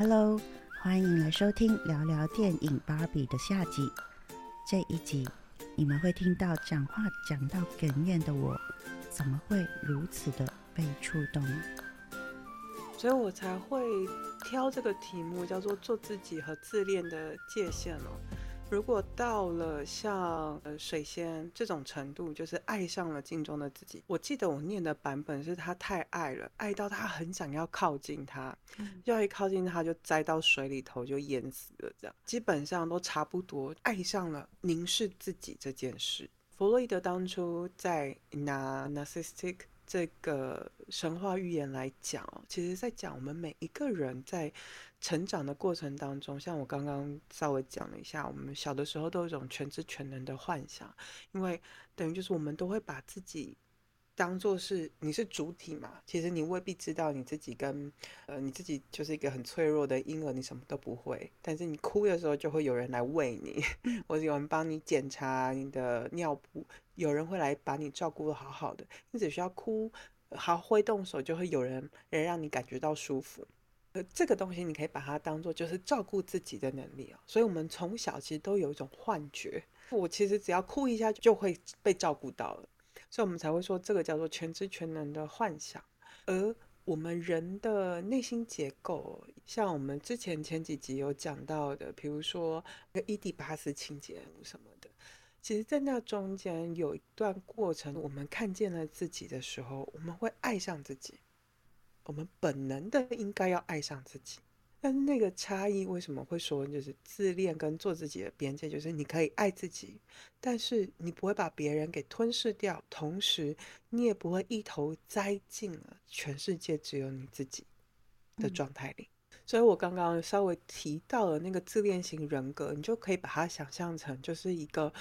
Hello，欢迎来收听聊聊电影《芭比》的下集。这一集你们会听到讲话讲到哽咽的我，怎么会如此的被触动？所以我才会挑这个题目，叫做“做自己和自恋的界限”哦。如果到了像呃水仙这种程度，就是爱上了镜中的自己。我记得我念的版本是他太爱了，爱到他很想要靠近他，要一靠近他就栽到水里头就淹死了。这样基本上都差不多爱上了凝视自己这件事。弗洛伊德当初在拿 narcissistic。这个神话寓言来讲，其实在讲我们每一个人在成长的过程当中，像我刚刚稍微讲了一下，我们小的时候都有一种全知全能的幻想，因为等于就是我们都会把自己。当做是你是主体嘛，其实你未必知道你自己跟呃你自己就是一个很脆弱的婴儿，你什么都不会。但是你哭的时候，就会有人来喂你，或者有人帮你检查你的尿布，有人会来把你照顾的好好的。你只需要哭，好挥动手，就会有人来让你感觉到舒服。呃，这个东西你可以把它当做就是照顾自己的能力啊。所以我们从小其实都有一种幻觉，我其实只要哭一下就会被照顾到了。所以我们才会说这个叫做全知全能的幻想，而我们人的内心结构，像我们之前前几集有讲到的，比如说伊底巴斯情节什么的，其实，在那中间有一段过程，我们看见了自己的时候，我们会爱上自己，我们本能的应该要爱上自己。但是那个差异为什么会说就是自恋跟做自己的边界？就是你可以爱自己，但是你不会把别人给吞噬掉，同时你也不会一头栽进了全世界只有你自己的状态里。所以我刚刚稍微提到了那个自恋型人格，你就可以把它想象成就是一个，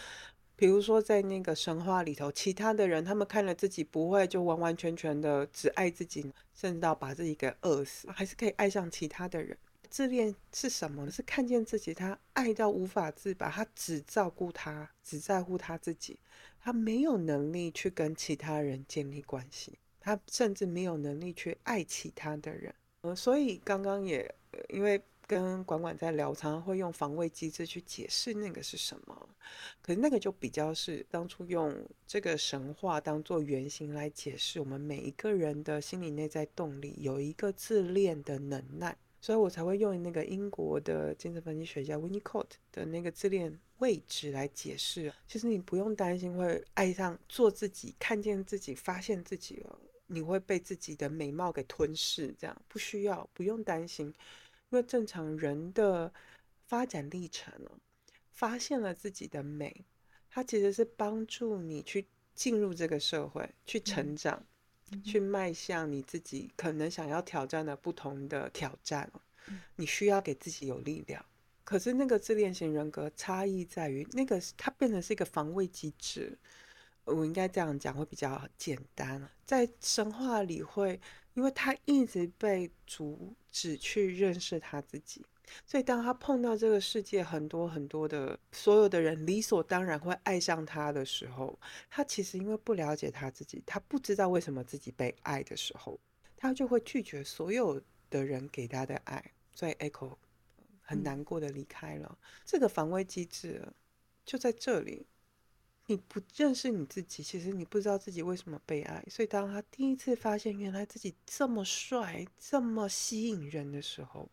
比如说在那个神话里头，其他的人他们看了自己不会就完完全全的只爱自己，甚至到把自己给饿死，还是可以爱上其他的人。自恋是什么？是看见自己，他爱到无法自拔，他只照顾他，只在乎他自己，他没有能力去跟其他人建立关系，他甚至没有能力去爱其他的人。呃，所以刚刚也因为跟管管在聊，常常会用防卫机制去解释那个是什么，可是那个就比较是当初用这个神话当做原型来解释我们每一个人的心理内在动力，有一个自恋的能耐。所以我才会用那个英国的精神分析学家 Winnicott 的那个自恋位置来解释。其实你不用担心会爱上做自己，看见自己，发现自己了，你会被自己的美貌给吞噬，这样不需要，不用担心。因为正常人的发展历程呢，发现了自己的美，它其实是帮助你去进入这个社会，去成长。去迈向你自己可能想要挑战的不同的挑战你需要给自己有力量。可是那个自恋型人格差异在于，那个它变成是一个防卫机制。我应该这样讲会比较简单。在神话里会，因为他一直被阻止去认识他自己。所以，当他碰到这个世界很多很多的所有的人理所当然会爱上他的时候，他其实因为不了解他自己，他不知道为什么自己被爱的时候，他就会拒绝所有的人给他的爱，所以 Echo 很难过的离开了。这个防卫机制就在这里，你不认识你自己，其实你不知道自己为什么被爱。所以，当他第一次发现原来自己这么帅、这么吸引人的时候，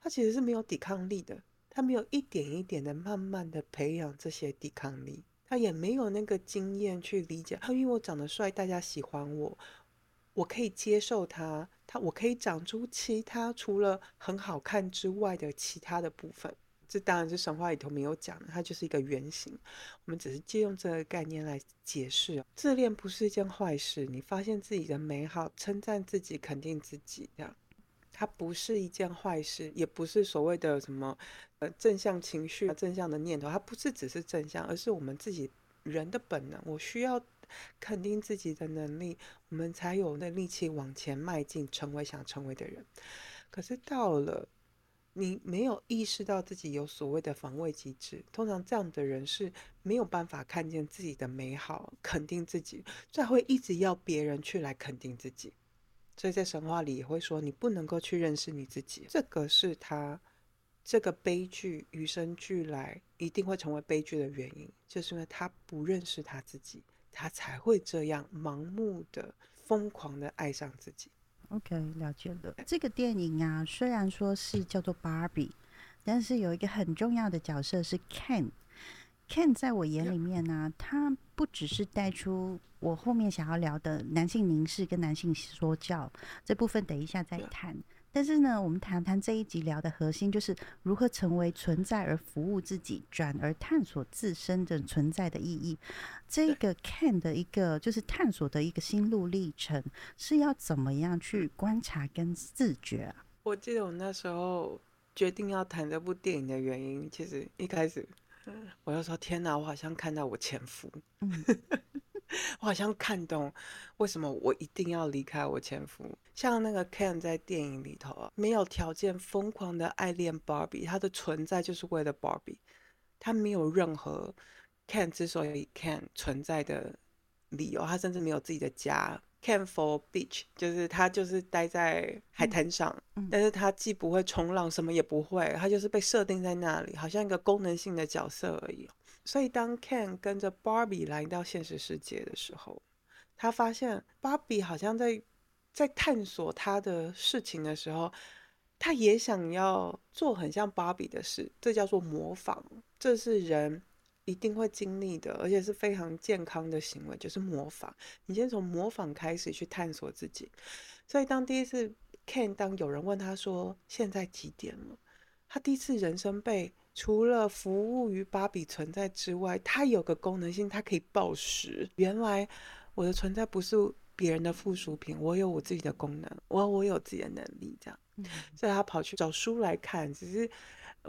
他其实是没有抵抗力的，他没有一点一点的慢慢的培养这些抵抗力，他也没有那个经验去理解。他因为我长得帅，大家喜欢我，我可以接受他，他我可以长出其他除了很好看之外的其他的部分。这当然是神话里头没有讲的，它就是一个原型。我们只是借用这个概念来解释，自恋不是一件坏事。你发现自己的美好，称赞自己，肯定自己，这样。它不是一件坏事，也不是所谓的什么呃正向情绪、正向的念头，它不是只是正向，而是我们自己人的本能。我需要肯定自己的能力，我们才有那力气往前迈进，成为想成为的人。可是到了你没有意识到自己有所谓的防卫机制，通常这样的人是没有办法看见自己的美好，肯定自己，才会一直要别人去来肯定自己。所以在神话里也会说，你不能够去认识你自己。这个是他这个悲剧与生俱来一定会成为悲剧的原因，就是因为他不认识他自己，他才会这样盲目的、疯狂的爱上自己。OK，了解了。这个电影啊，虽然说是叫做芭比，但是有一个很重要的角色是 Ken。Ken 在我眼里面呢，他不只是带出我后面想要聊的男性凝视跟男性说教这部分，等一下再谈。但是呢，我们谈谈这一集聊的核心，就是如何成为存在而服务自己，转而探索自身的存在的意义。这个 Ken 的一个就是探索的一个心路历程，是要怎么样去观察跟自觉啊？我记得我那时候决定要谈这部电影的原因，其实一开始。我就说天哪，我好像看到我前夫，我好像看懂为什么我一定要离开我前夫。像那个 Ken 在电影里头啊，没有条件疯狂的爱恋 Barbie，他的存在就是为了 Barbie，他没有任何 Ken 之所以 Ken 存在的理由，他甚至没有自己的家。Can for beach，就是他就是待在海滩上，但是他既不会冲浪，什么也不会，他就是被设定在那里，好像一个功能性的角色而已。所以当 Can 跟着 Barbie 来到现实世界的时候，他发现 Barbie 好像在在探索他的事情的时候，他也想要做很像 Barbie 的事，这叫做模仿，这是人。一定会经历的，而且是非常健康的行为，就是模仿。你先从模仿开始去探索自己。所以当第一次 Ken 当有人问他说现在几点了，他第一次人生被除了服务于芭比存在之外，他有个功能性，他可以报时。原来我的存在不是别人的附属品，我有我自己的功能，我我有自己的能力，这样。所以他跑去找书来看，只是。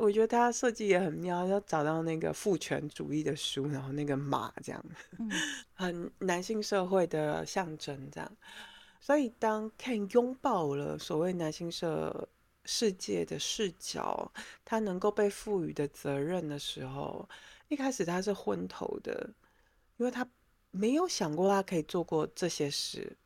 我觉得他设计也很妙，要找到那个父权主义的书，然后那个马这样，很男性社会的象征这样。所以当 Ken 拥抱了所谓男性社世界的视角，他能够被赋予的责任的时候，一开始他是昏头的，因为他没有想过他可以做过这些事。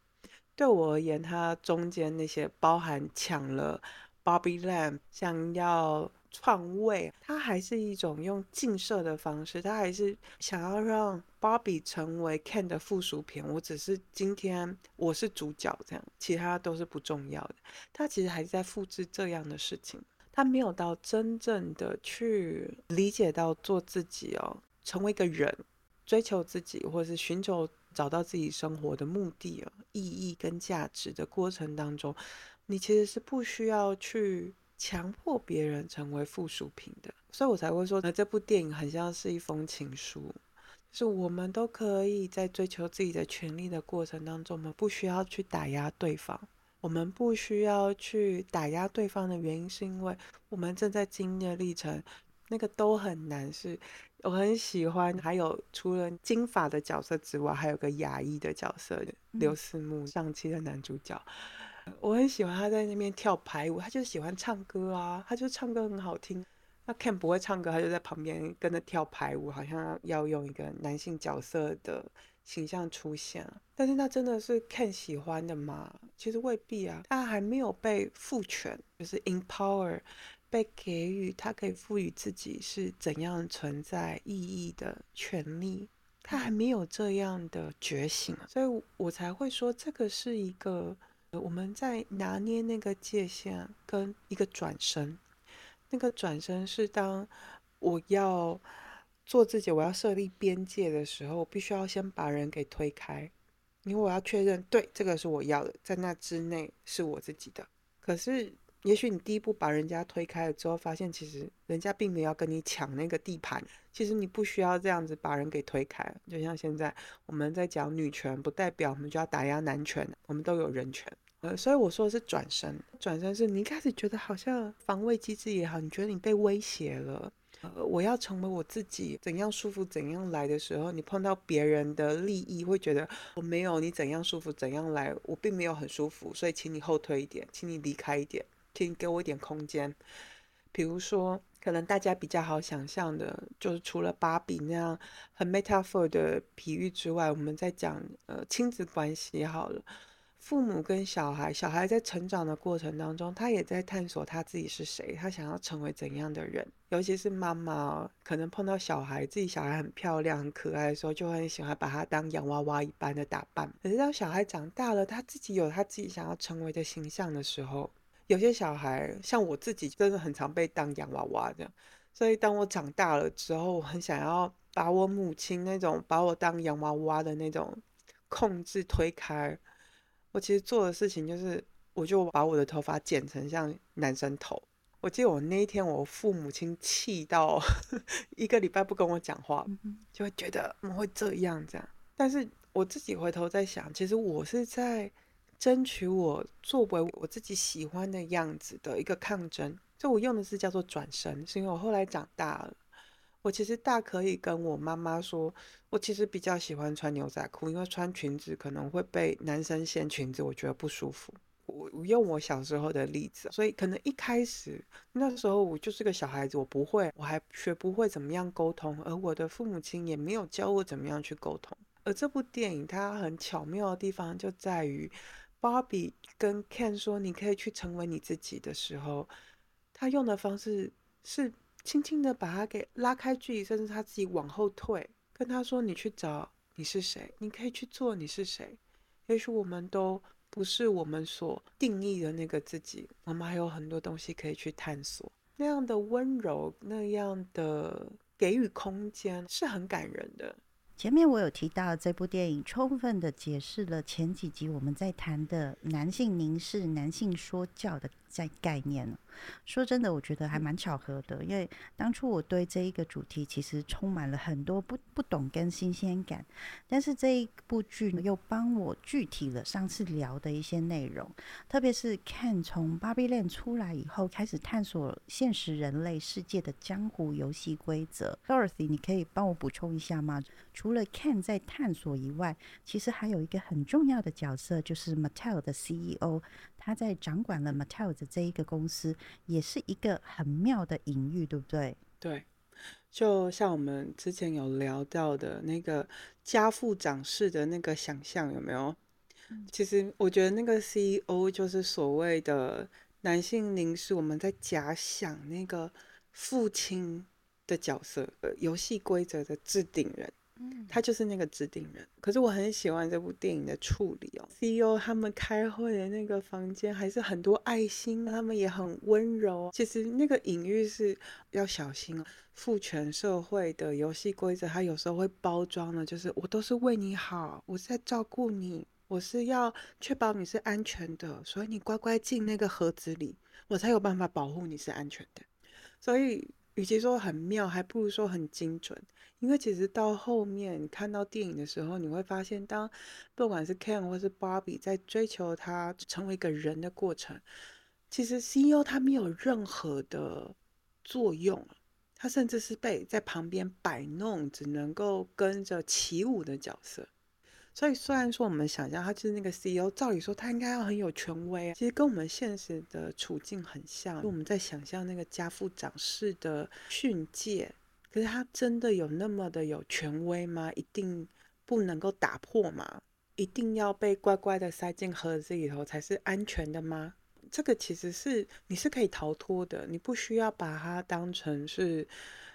对我而言，他中间那些包含抢了 Barbie Lamb，想要。篡位，他还是一种用镜射的方式，他还是想要让芭比成为 Ken 的附属品。我只是今天我是主角，这样其他都是不重要的。他其实还是在复制这样的事情，他没有到真正的去理解到做自己哦，成为一个人，追求自己，或者是寻求找到自己生活的目的哦，意义跟价值的过程当中，你其实是不需要去。强迫别人成为附属品的，所以我才会说，那这部电影很像是一封情书，就是我们都可以在追求自己的权利的过程当中，我们不需要去打压对方，我们不需要去打压对方的原因，是因为我们正在经历的历程，那个都很难。是我很喜欢，还有除了金发的角色之外，还有个牙医的角色，刘思慕上期的男主角。我很喜欢他在那边跳排舞，他就喜欢唱歌啊，他就唱歌很好听。那 Ken 不会唱歌，他就在旁边跟着跳排舞，好像要用一个男性角色的形象出现。但是那真的是 Ken 喜欢的吗？其实未必啊，他还没有被赋权，就是 empower，被给予他可以赋予自己是怎样存在意义的权利，他还没有这样的觉醒，所以我才会说这个是一个。我们在拿捏那个界限跟一个转身，那个转身是当我要做自己，我要设立边界的时候，我必须要先把人给推开，因为我要确认，对，这个是我要的，在那之内是我自己的。可是，也许你第一步把人家推开了之后，发现其实人家并没有跟你抢那个地盘，其实你不需要这样子把人给推开。就像现在我们在讲女权，不代表我们就要打压男权，我们都有人权。呃，所以我说的是转身，转身是你一开始觉得好像防卫机制也好，你觉得你被威胁了，呃，我要成为我自己，怎样舒服怎样来的时候，你碰到别人的利益，会觉得我没有你怎样舒服怎样来，我并没有很舒服，所以请你后退一点，请你离开一点，请你给我一点空间。比如说，可能大家比较好想象的，就是除了芭比那样很 metaphor 的比喻之外，我们在讲呃亲子关系好了。父母跟小孩，小孩在成长的过程当中，他也在探索他自己是谁，他想要成为怎样的人。尤其是妈妈，可能碰到小孩，自己小孩很漂亮、很可爱的时候，就很喜欢把他当洋娃娃一般的打扮。可是当小孩长大了，他自己有他自己想要成为的形象的时候，有些小孩像我自己，真的很常被当洋娃娃这样。所以当我长大了之后，我很想要把我母亲那种把我当洋娃娃的那种控制推开。我其实做的事情就是，我就把我的头发剪成像男生头。我记得我那一天，我父母亲气到 一个礼拜不跟我讲话，就会觉得怎么会这样这样。但是我自己回头在想，其实我是在争取我作为我自己喜欢的样子的一个抗争。就我用的是叫做转身，是因为我后来长大了。我其实大可以跟我妈妈说，我其实比较喜欢穿牛仔裤，因为穿裙子可能会被男生掀裙子，我觉得不舒服。我用我小时候的例子，所以可能一开始那时候我就是个小孩子，我不会，我还学不会怎么样沟通，而我的父母亲也没有教我怎么样去沟通。而这部电影它很巧妙的地方就在于，芭比跟 Ken 说你可以去成为你自己的时候，他用的方式是。轻轻的把他给拉开距离，甚至他自己往后退，跟他说：“你去找你是谁，你可以去做你是谁。也许我们都不是我们所定义的那个自己，我们还有很多东西可以去探索。那样的温柔，那样的给予空间，是很感人的。”前面我有提到，这部电影充分的解释了前几集我们在谈的男性凝视、男性说教的在概念。说真的，我觉得还蛮巧合的，因为当初我对这一个主题其实充满了很多不不懂跟新鲜感，但是这一部剧又帮我具体了上次聊的一些内容，特别是看从芭比 land 出来以后，开始探索现实人类世界的江湖游戏规则。Dorothy，你可以帮我补充一下吗？除了 Ken 在探索以外，其实还有一个很重要的角色，就是 Mattel 的 CEO。他在掌管了 Mattel 的这一个公司，也是一个很妙的隐喻，对不对？对，就像我们之前有聊到的那个家父长式的那个想象，有没有？其实我觉得那个 CEO 就是所谓的男性凝视，我们在假想那个父亲的角色，呃，游戏规则的制定人。他就是那个制定人，可是我很喜欢这部电影的处理哦。CEO 他们开会的那个房间还是很多爱心，他们也很温柔。其实那个隐喻是要小心父权社会的游戏规则，他有时候会包装的，就是我都是为你好，我是在照顾你，我是要确保你是安全的，所以你乖乖进那个盒子里，我才有办法保护你是安全的。所以，与其说很妙，还不如说很精准。因为其实到后面看到电影的时候，你会发现，当不管是 Ken 或是 Barbie 在追求他成为一个人的过程，其实 CEO 他没有任何的作用，他甚至是被在旁边摆弄，只能够跟着起舞的角色。所以虽然说我们想象他就是那个 CEO，照理说他应该要很有权威啊，其实跟我们现实的处境很像。我们在想象那个家父长式的训诫。可是他真的有那么的有权威吗？一定不能够打破吗？一定要被乖乖的塞进盒子里头才是安全的吗？这个其实是你是可以逃脱的，你不需要把它当成是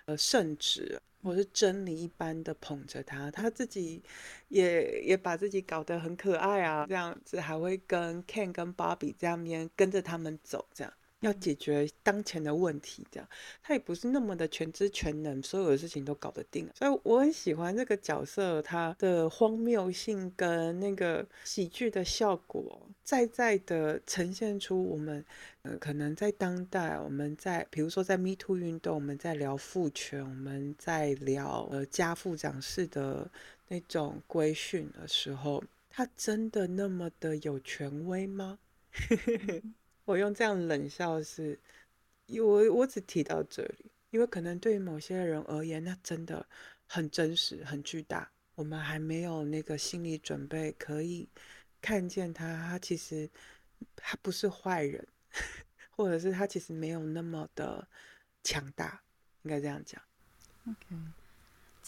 呃圣旨我是真理一般的捧着他。他自己也也把自己搞得很可爱啊，这样子还会跟 Ken 跟 Barbie 这样边跟着他们走这样。要解决当前的问题，这样他也不是那么的全知全能，所有的事情都搞得定。所以我很喜欢这个角色，他的荒谬性跟那个喜剧的效果，在在的呈现出我们，呃，可能在当代，我们在比如说在 Me Too 运动，我们在聊父权，我们在聊呃家父长式的那种规训的时候，他真的那么的有权威吗？我用这样冷笑是，我我只提到这里，因为可能对于某些人而言，那真的很真实、很巨大。我们还没有那个心理准备，可以看见他，他其实他不是坏人，或者是他其实没有那么的强大，应该这样讲。OK。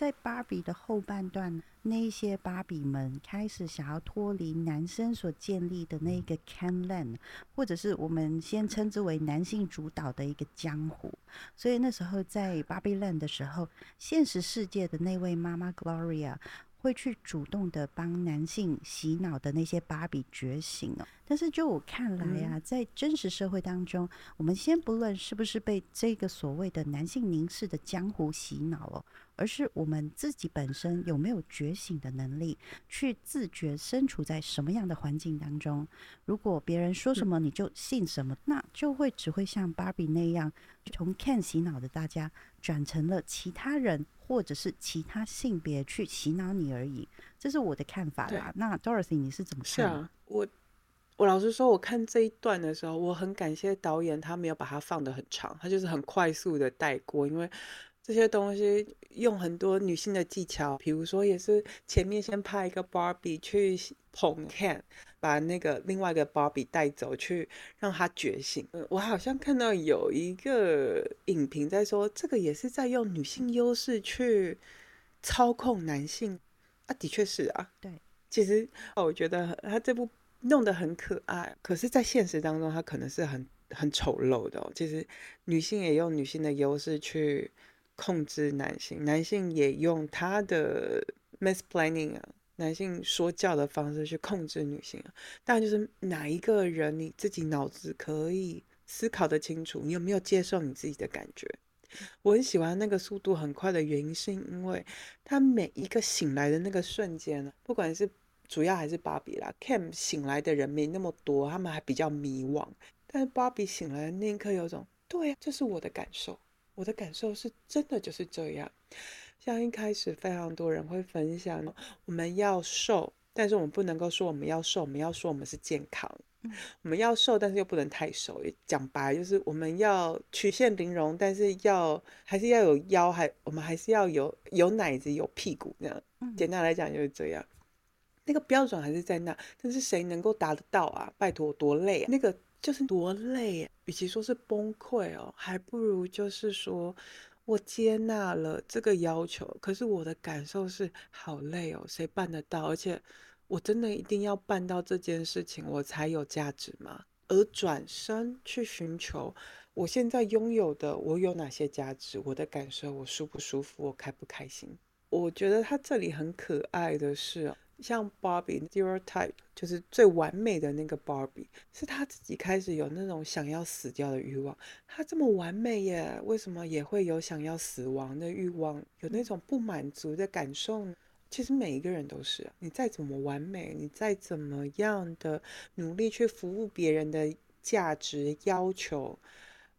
在芭比的后半段，那一些芭比们开始想要脱离男生所建立的那个 Ken Land，或者是我们先称之为男性主导的一个江湖。所以那时候在芭比 Land 的时候，现实世界的那位妈妈 Gloria。会去主动的帮男性洗脑的那些芭比觉醒哦，但是就我看来啊，在真实社会当中，我们先不论是不是被这个所谓的男性凝视的江湖洗脑哦。而是我们自己本身有没有觉醒的能力，去自觉身处在什么样的环境当中。如果别人说什么你就信什么，那就会只会像芭比那样，从 Ken 洗脑的大家，转成了其他人或者是其他性别去洗脑你而已。这是我的看法啦。那 Dorothy 你是怎么看？是啊，我我老实说，我看这一段的时候，我很感谢导演，他没有把它放得很长，他就是很快速的带过，因为。这些东西用很多女性的技巧，比如说也是前面先拍一个 Barbie 去捧 Ken，把那个另外一个 Bobby 带走去让他觉醒。我好像看到有一个影评在说，这个也是在用女性优势去操控男性啊，的确是啊。对，其实我觉得他这部弄得很可爱，可是，在现实当中，他可能是很很丑陋的。哦。其实女性也用女性的优势去。控制男性，男性也用他的 misplanning 啊，男性说教的方式去控制女性啊。但就是哪一个人你自己脑子可以思考的清楚，你有没有接受你自己的感觉？我很喜欢那个速度很快的原因，是因为他每一个醒来的那个瞬间，不管是主要还是芭比啦，Cam 醒来的人没那么多，他们还比较迷惘。但是芭比醒来的那一刻，有种对，这是我的感受。我的感受是真的就是这样，像一开始非常多人会分享，我们要瘦，但是我们不能够说我们要瘦，我们要说我们是健康。我们要瘦，但是又不能太瘦。讲白就是我们要曲线玲珑，但是要还是要有腰，还我们还是要有有奶子有屁股这样。简单来讲就是这样，那个标准还是在那，但是谁能够达得到啊？拜托，多累啊！那个。就是多累，啊与其说是崩溃哦，还不如就是说我接纳了这个要求，可是我的感受是好累哦，谁办得到？而且我真的一定要办到这件事情，我才有价值吗？而转身去寻求我现在拥有的，我有哪些价值？我的感受，我舒不舒服？我开不开心？我觉得他这里很可爱的是。像 Barbie stereotype 就是最完美的那个 Barbie，是他自己开始有那种想要死掉的欲望。他这么完美耶，为什么也会有想要死亡的欲望？有那种不满足的感受呢？其实每一个人都是，你再怎么完美，你再怎么样的努力去服务别人的价值要求，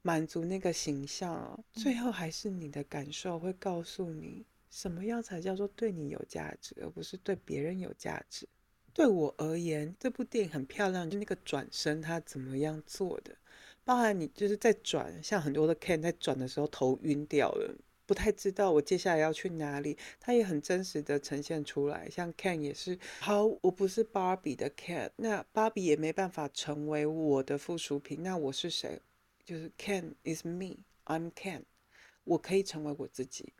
满足那个形象，最后还是你的感受会告诉你。什么样才叫做对你有价值，而不是对别人有价值？对我而言，这部电影很漂亮，就那个转身，他怎么样做的？包含你就是在转，像很多的 Ken 在转的时候头晕掉了，不太知道我接下来要去哪里。他也很真实的呈现出来，像 Ken 也是，好，我不是芭比的 Ken，那芭比也没办法成为我的附属品，那我是谁？就是 Ken is me，I'm Ken，我可以成为我自己。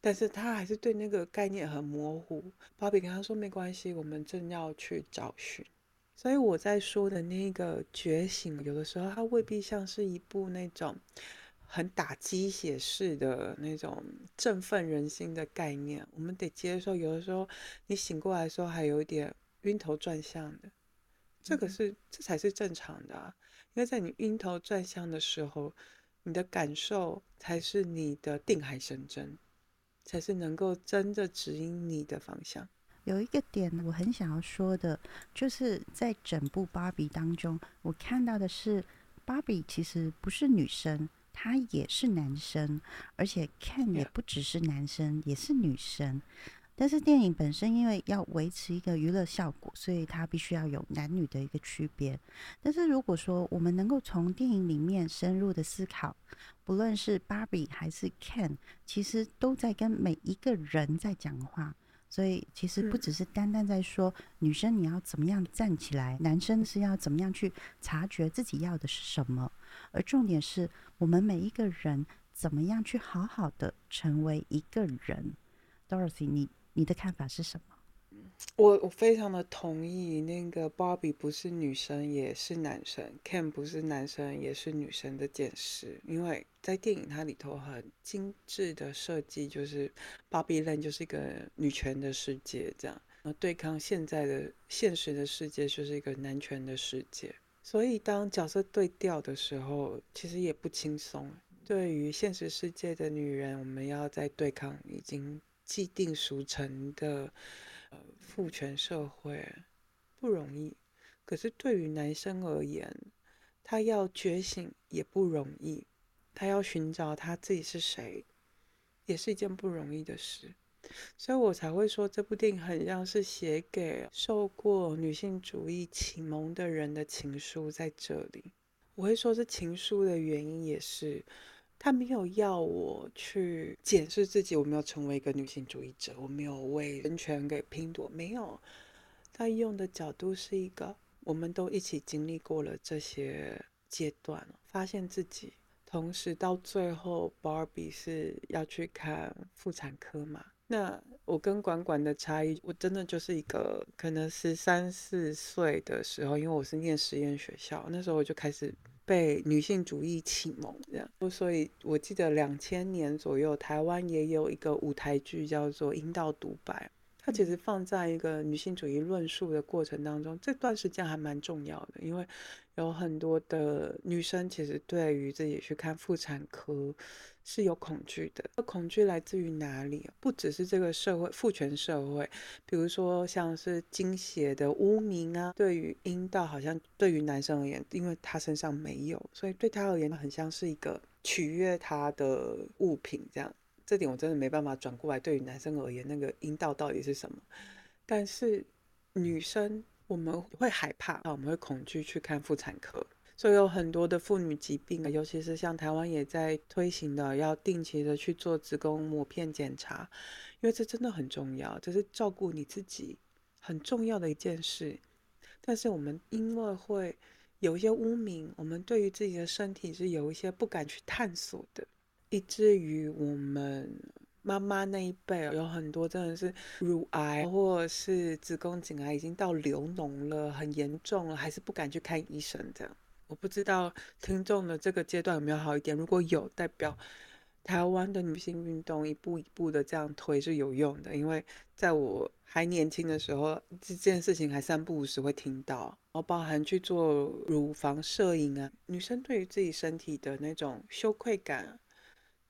但是他还是对那个概念很模糊。芭比跟他说：“没关系，我们正要去找寻。”所以我在说的那个觉醒，有的时候它未必像是一部那种很打鸡血式的那种振奋人心的概念。我们得接受，有的时候你醒过来的时候还有一点晕头转向的，这个是这才是正常的。因为在你晕头转向的时候，你的感受才是你的定海神针。才是能够真的指引你的方向。有一个点我很想要说的，就是在整部芭比当中，我看到的是芭比其实不是女生，她也是男生，而且 Ken 也不只是男生，也是女生。但是电影本身因为要维持一个娱乐效果，所以它必须要有男女的一个区别。但是如果说我们能够从电影里面深入的思考，不论是芭比还是 Ken，其实都在跟每一个人在讲话。所以其实不只是单单在说女生你要怎么样站起来，男生是要怎么样去察觉自己要的是什么，而重点是我们每一个人怎么样去好好的成为一个人。Dorothy，你你的看法是什么？我我非常的同意，那个 Barbie 不是女生也是男生，Ken 不是男生也是女生的件事，因为在电影它里头很精致的设计，就是 Barbie Land 就是一个女权的世界，这样，然后对抗现在的现实的世界就是一个男权的世界，所以当角色对调的时候，其实也不轻松。对于现实世界的女人，我们要在对抗已经既定俗成的。呃，父权社会不容易，可是对于男生而言，他要觉醒也不容易，他要寻找他自己是谁，也是一件不容易的事，所以我才会说这部电影很像是写给受过女性主义启蒙的人的情书，在这里，我会说是情书的原因也是。他没有要我去检视自己，我没有成为一个女性主义者，我没有为人权给拼搏，没有。他用的角度是一个，我们都一起经历过了这些阶段，发现自己，同时到最后，Barbie 是要去看妇产科嘛？那我跟管管的差异，我真的就是一个可能十三四岁的时候，因为我是念实验学校，那时候我就开始。被女性主义启蒙，这样，所以我记得两千年左右，台湾也有一个舞台剧叫做《阴道独白》，它其实放在一个女性主义论述的过程当中，这段时间还蛮重要的，因为。有很多的女生其实对于自己去看妇产科是有恐惧的。恐惧来自于哪里？不只是这个社会父权社会，比如说像是精血的污名啊，对于阴道好像对于男生而言，因为他身上没有，所以对他而言很像是一个取悦他的物品这样。这点我真的没办法转过来。对于男生而言，那个阴道到底是什么？但是女生。我们会害怕，我们会恐惧去看妇产科，所以有很多的妇女疾病尤其是像台湾也在推行的，要定期的去做子宫膜片检查，因为这真的很重要，这是照顾你自己很重要的一件事。但是我们因为会有一些污名，我们对于自己的身体是有一些不敢去探索的，以至于我们。妈妈那一辈有很多真的是乳癌或是子宫颈癌，已经到流脓了，很严重了，还是不敢去看医生。这样，我不知道听众的这个阶段有没有好一点。如果有，代表台湾的女性运动一步一步的这样推是有用的。因为在我还年轻的时候，这件事情还三不五时会听到，然后包含去做乳房摄影啊，女生对于自己身体的那种羞愧感。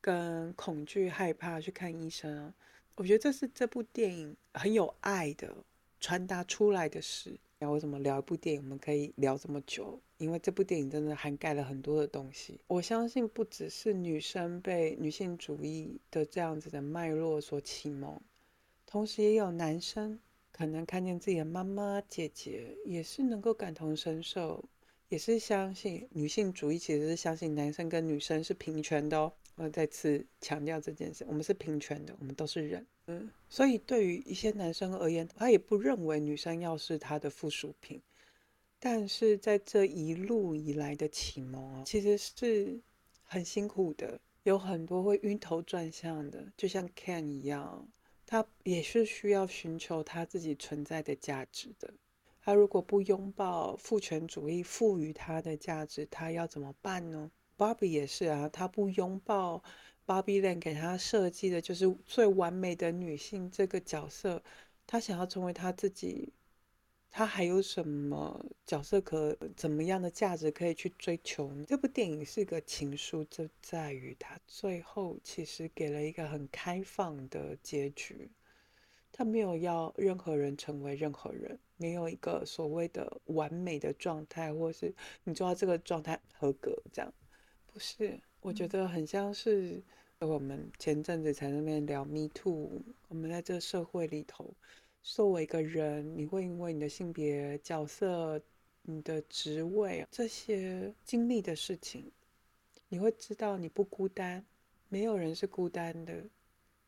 跟恐惧、害怕去看医生，我觉得这是这部电影很有爱的传达出来的事。聊为什么聊一部电影我们可以聊这么久？因为这部电影真的涵盖了很多的东西。我相信不只是女生被女性主义的这样子的脉络所启蒙，同时也有男生可能看见自己的妈妈、姐姐也是能够感同身受，也是相信女性主义其实是相信男生跟女生是平权的哦。我再次强调这件事，我们是平权的，我们都是人，嗯，所以对于一些男生而言，他也不认为女生要是他的附属品。但是在这一路以来的启蒙啊，其实是很辛苦的，有很多会晕头转向的，就像 Ken 一样，他也是需要寻求他自己存在的价值的。他如果不拥抱父权主义赋予他的价值，他要怎么办呢？芭比也是啊，她不拥抱芭比 land 给她设计的就是最完美的女性这个角色，她想要成为她自己，她还有什么角色可怎么样的价值可以去追求呢？这部电影是一个情书，就在于它最后其实给了一个很开放的结局，他没有要任何人成为任何人，没有一个所谓的完美的状态，或是你做到这个状态合格这样。不是，我觉得很像是我们前阵子才那边聊 Me Too。我们在这个社会里头，作为一个人，你会因为你的性别角色、你的职位这些经历的事情，你会知道你不孤单，没有人是孤单的，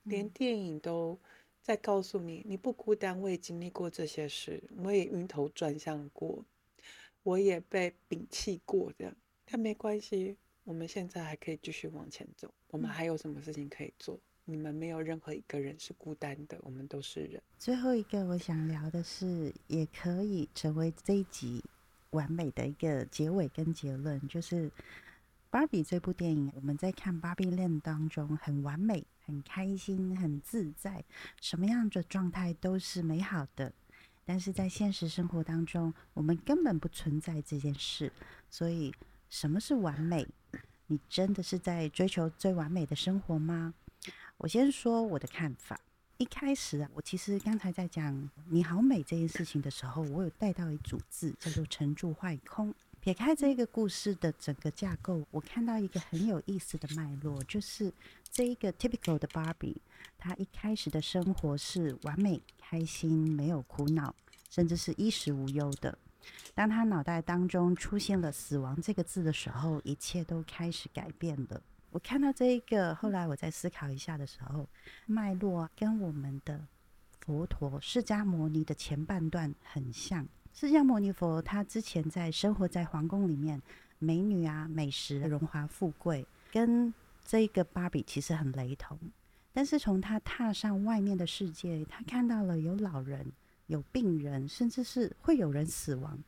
连电影都在告诉你你不孤单。我也经历过这些事，我也晕头转向过，我也被摒弃过，这样，但没关系。我们现在还可以继续往前走，我们还有什么事情可以做？你们没有任何一个人是孤单的，我们都是人。最后一个我想聊的是，也可以成为这一集完美的一个结尾跟结论，就是《芭比》这部电影，我们在看《芭比恋》当中很完美、很开心、很自在，什么样的状态都是美好的。但是在现实生活当中，我们根本不存在这件事。所以，什么是完美？你真的是在追求最完美的生活吗？我先说我的看法。一开始啊，我其实刚才在讲“你好美”这件事情的时候，我有带到一组字，叫做“沉住坏空”。撇开这个故事的整个架构，我看到一个很有意思的脉络，就是这一个 typical 的 Barbie，她一开始的生活是完美、开心、没有苦恼，甚至是衣食无忧的。当他脑袋当中出现了“死亡”这个字的时候，一切都开始改变了。我看到这一个，后来我在思考一下的时候，脉络跟我们的佛陀释迦牟尼的前半段很像。释迦牟尼佛他之前在生活在皇宫里面，美女啊、美食、荣华富贵，跟这个芭比其实很雷同。但是从他踏上外面的世界，他看到了有老人、有病人，甚至是会有人死亡，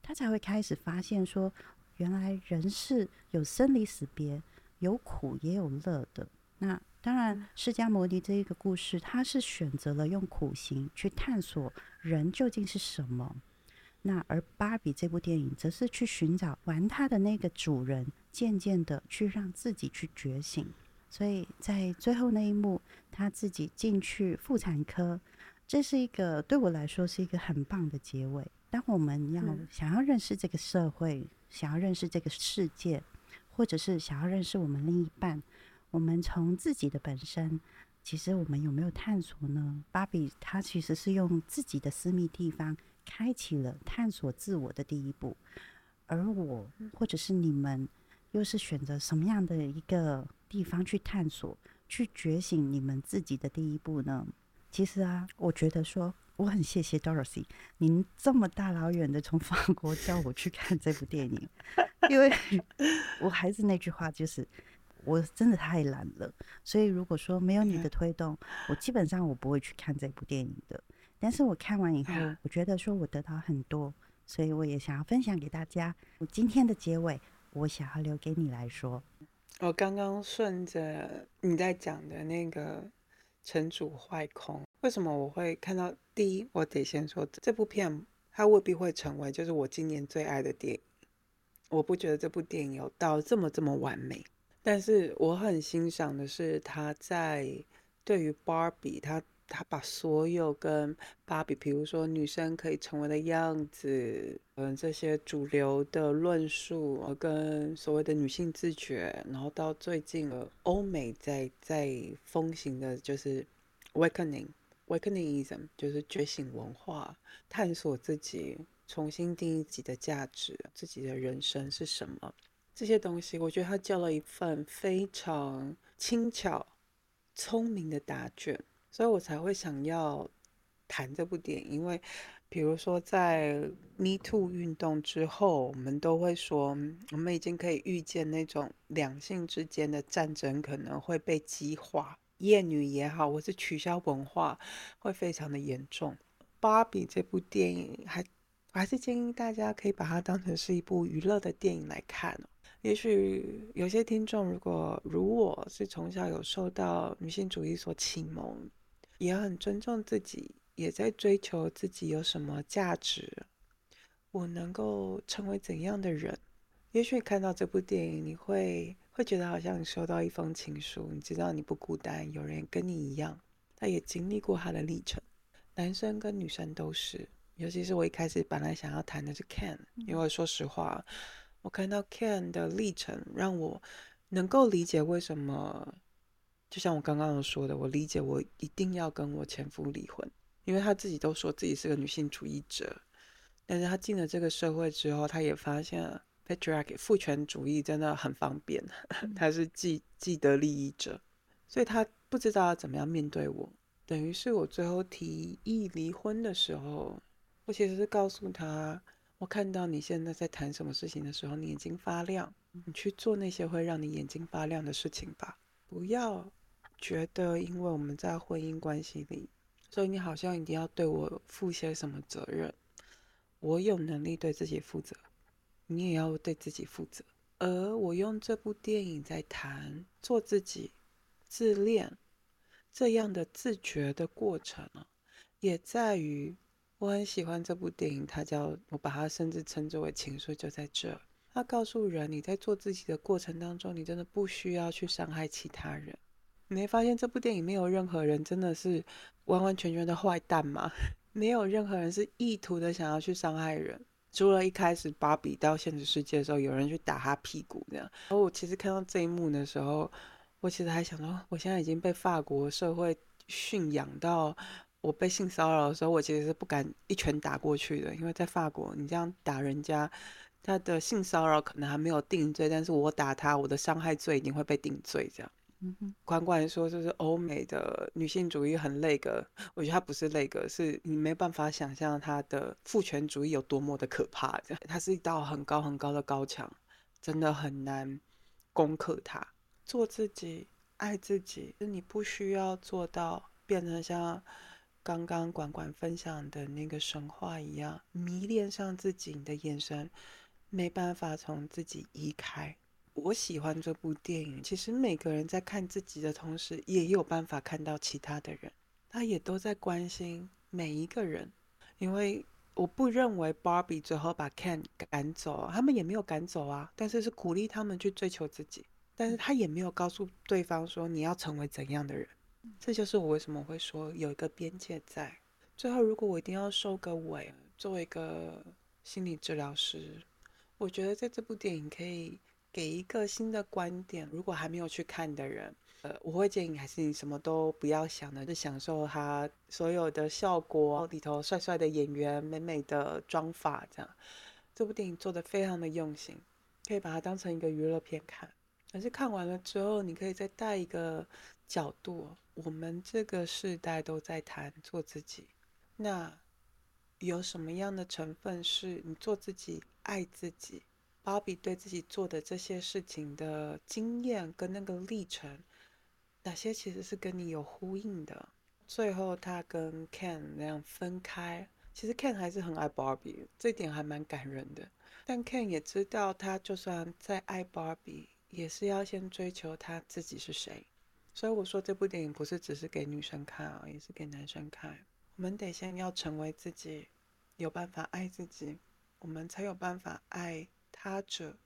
他才会开始发现说，原来人是有生离死别。有苦也有乐的。那当然，释迦牟尼这一个故事，他是选择了用苦行去探索人究竟是什么。那而芭比这部电影，则是去寻找玩他的那个主人，渐渐的去让自己去觉醒。所以在最后那一幕，他自己进去妇产科，这是一个对我来说是一个很棒的结尾。当我们要想要认识这个社会，想要认识这个世界。或者是想要认识我们另一半，我们从自己的本身，其实我们有没有探索呢？芭比她其实是用自己的私密地方，开启了探索自我的第一步，而我或者是你们，又是选择什么样的一个地方去探索、去觉醒你们自己的第一步呢？其实啊，我觉得说。我很谢谢 Dorothy，您这么大老远的从法国叫我去看这部电影，因为 我还是那句话，就是我真的太懒了。所以如果说没有你的推动，我基本上我不会去看这部电影的。但是我看完以后，我觉得说我得到很多，所以我也想要分享给大家。我今天的结尾，我想要留给你来说。我刚刚顺着你在讲的那个城主坏空。为什么我会看到？第一，我得先说这部片，它未必会成为就是我今年最爱的电影。我不觉得这部电影有到这么这么完美，但是我很欣赏的是他在对于芭比，他他把所有跟芭比，比如说女生可以成为的样子，嗯，这些主流的论述，跟所谓的女性自觉，然后到最近的欧美在在风行的就是 awakening。Awakeningism 就是觉醒文化，探索自己，重新定义自己的价值，自己的人生是什么？这些东西，我觉得他交了一份非常轻巧、聪明的答卷，所以我才会想要谈这部电影。因为，比如说在 Me Too 运动之后，我们都会说，我们已经可以预见那种两性之间的战争可能会被激化。厌女也好，或是取消文化，会非常的严重。芭比这部电影，还我还是建议大家可以把它当成是一部娱乐的电影来看。也许有些听众，如果如我是从小有受到女性主义所启蒙，也很尊重自己，也在追求自己有什么价值，我能够成为怎样的人？也许看到这部电影，你会。会觉得好像你收到一封情书，你知道你不孤单，有人跟你一样，他也经历过他的历程。男生跟女生都是，尤其是我一开始本来想要谈的是 Ken，因为说实话，我看到 Ken 的历程，让我能够理解为什么，就像我刚刚说的，我理解我一定要跟我前夫离婚，因为他自己都说自己是个女性主义者，但是他进了这个社会之后，他也发现。Patriarchy 父权主义真的很方便，他是既既得利益者，所以他不知道要怎么样面对我。等于是我最后提议离婚的时候，我其实是告诉他，我看到你现在在谈什么事情的时候，你眼睛发亮，你去做那些会让你眼睛发亮的事情吧，不要觉得因为我们在婚姻关系里，所以你好像一定要对我负些什么责任。我有能力对自己负责，你也要对自己负责。而我用这部电影在谈做自己、自恋这样的自觉的过程啊，也在于我很喜欢这部电影，它叫我把它甚至称之为情书，就在这。它告诉人，你在做自己的过程当中，你真的不需要去伤害其他人。你没发现这部电影没有任何人真的是完完全全的坏蛋吗？没有任何人是意图的想要去伤害人。除了一开始芭比到现实世界的时候，有人去打他屁股这样。然后我其实看到这一幕的时候，我其实还想说，我现在已经被法国社会驯养到，我被性骚扰的时候，我其实是不敢一拳打过去的，因为在法国，你这样打人家，他的性骚扰可能还没有定罪，但是我打他，我的伤害罪一定会被定罪这样。管管说，就是欧美的女性主义很那个，我觉得它不是那个，是你没办法想象它的父权主义有多么的可怕。这样，它是一道很高很高的高墙，真的很难攻克它。做自己，爱自己，你不需要做到变成像刚刚管管分享的那个神话一样，迷恋上自己，你的眼神没办法从自己移开。我喜欢这部电影。其实每个人在看自己的同时，也有办法看到其他的人，他也都在关心每一个人。因为我不认为 Barbie 最后把 Ken 赶走，他们也没有赶走啊，但是是鼓励他们去追求自己。但是他也没有告诉对方说你要成为怎样的人。这就是我为什么会说有一个边界在。最后，如果我一定要收个尾，作为一个心理治疗师，我觉得在这部电影可以。给一个新的观点，如果还没有去看的人，呃，我会建议还是你什么都不要想的，就享受它所有的效果里头帅帅的演员、美美的妆发，这样。这部电影做的非常的用心，可以把它当成一个娱乐片看。可是看完了之后，你可以再带一个角度，我们这个时代都在谈做自己，那有什么样的成分是你做自己、爱自己？芭比对自己做的这些事情的经验跟那个历程，哪些其实是跟你有呼应的？最后他跟 Ken 那样分开，其实 Ken 还是很爱芭比，这点还蛮感人的。但 Ken 也知道，他就算再爱芭比，也是要先追求他自己是谁。所以我说这部电影不是只是给女生看啊，也是给男生看。我们得先要成为自己，有办法爱自己，我们才有办法爱。他者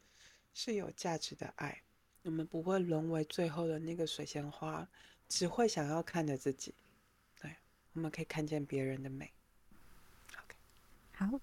是有价值的爱，我们不会沦为最后的那个水仙花，只会想要看着自己。对，我们可以看见别人的美。OK，好，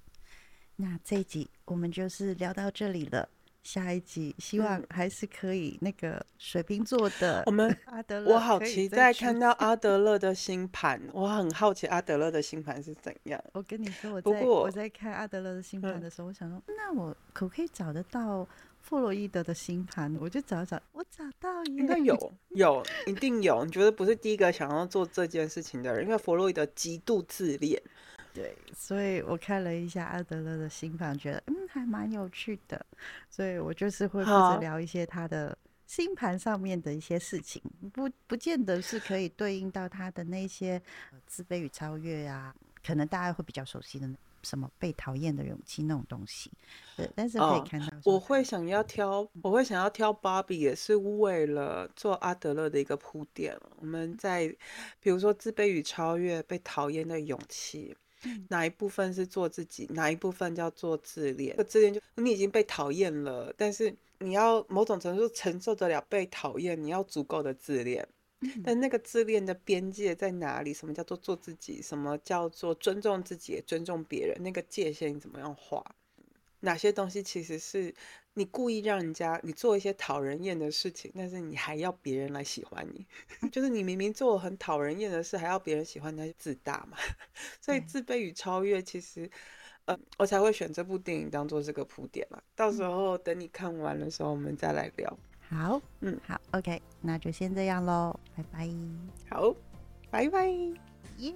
那这一集我们就是聊到这里了。下一集希望还是可以那个水瓶座的我们阿德勒，我好期待看到阿德 勒的星盘，我很好奇阿德勒的星盘是怎样。我跟你说，我在我在看阿德勒的星盘的时候，我想说，那我可不可以找得到弗洛伊德的星盘？我就找找，我找到应该有有一定有。你觉得不是第一个想要做这件事情的人，因为弗洛伊德极度自恋。对，所以我看了一下阿德勒的新盘，觉得嗯还蛮有趣的，所以我就是会负责聊一些他的星盘上面的一些事情，不不见得是可以对应到他的那些自卑与超越啊，可能大家会比较熟悉的什么被讨厌的勇气那种东西，对，但是可以看到，我会想要挑，我会想要挑芭比，也是为了做阿德勒的一个铺垫。我们在比如说自卑与超越，被讨厌的勇气。哪一部分是做自己，哪一部分叫做自恋？自恋就你已经被讨厌了，但是你要某种程度承受得了被讨厌，你要足够的自恋。但那个自恋的边界在哪里？什么叫做做自己？什么叫做尊重自己、尊重别人？那个界限你怎么样画？哪些东西其实是？你故意让人家你做一些讨人厌的事情，但是你还要别人来喜欢你，就是你明明做很讨人厌的事，还要别人喜欢，那就自大嘛。所以自卑与超越，其实，呃，我才会选这部电影当做这个铺垫嘛。到时候等你看完的时候，我们再来聊。好，嗯，好，OK，那就先这样喽，拜拜。好，拜拜，耶。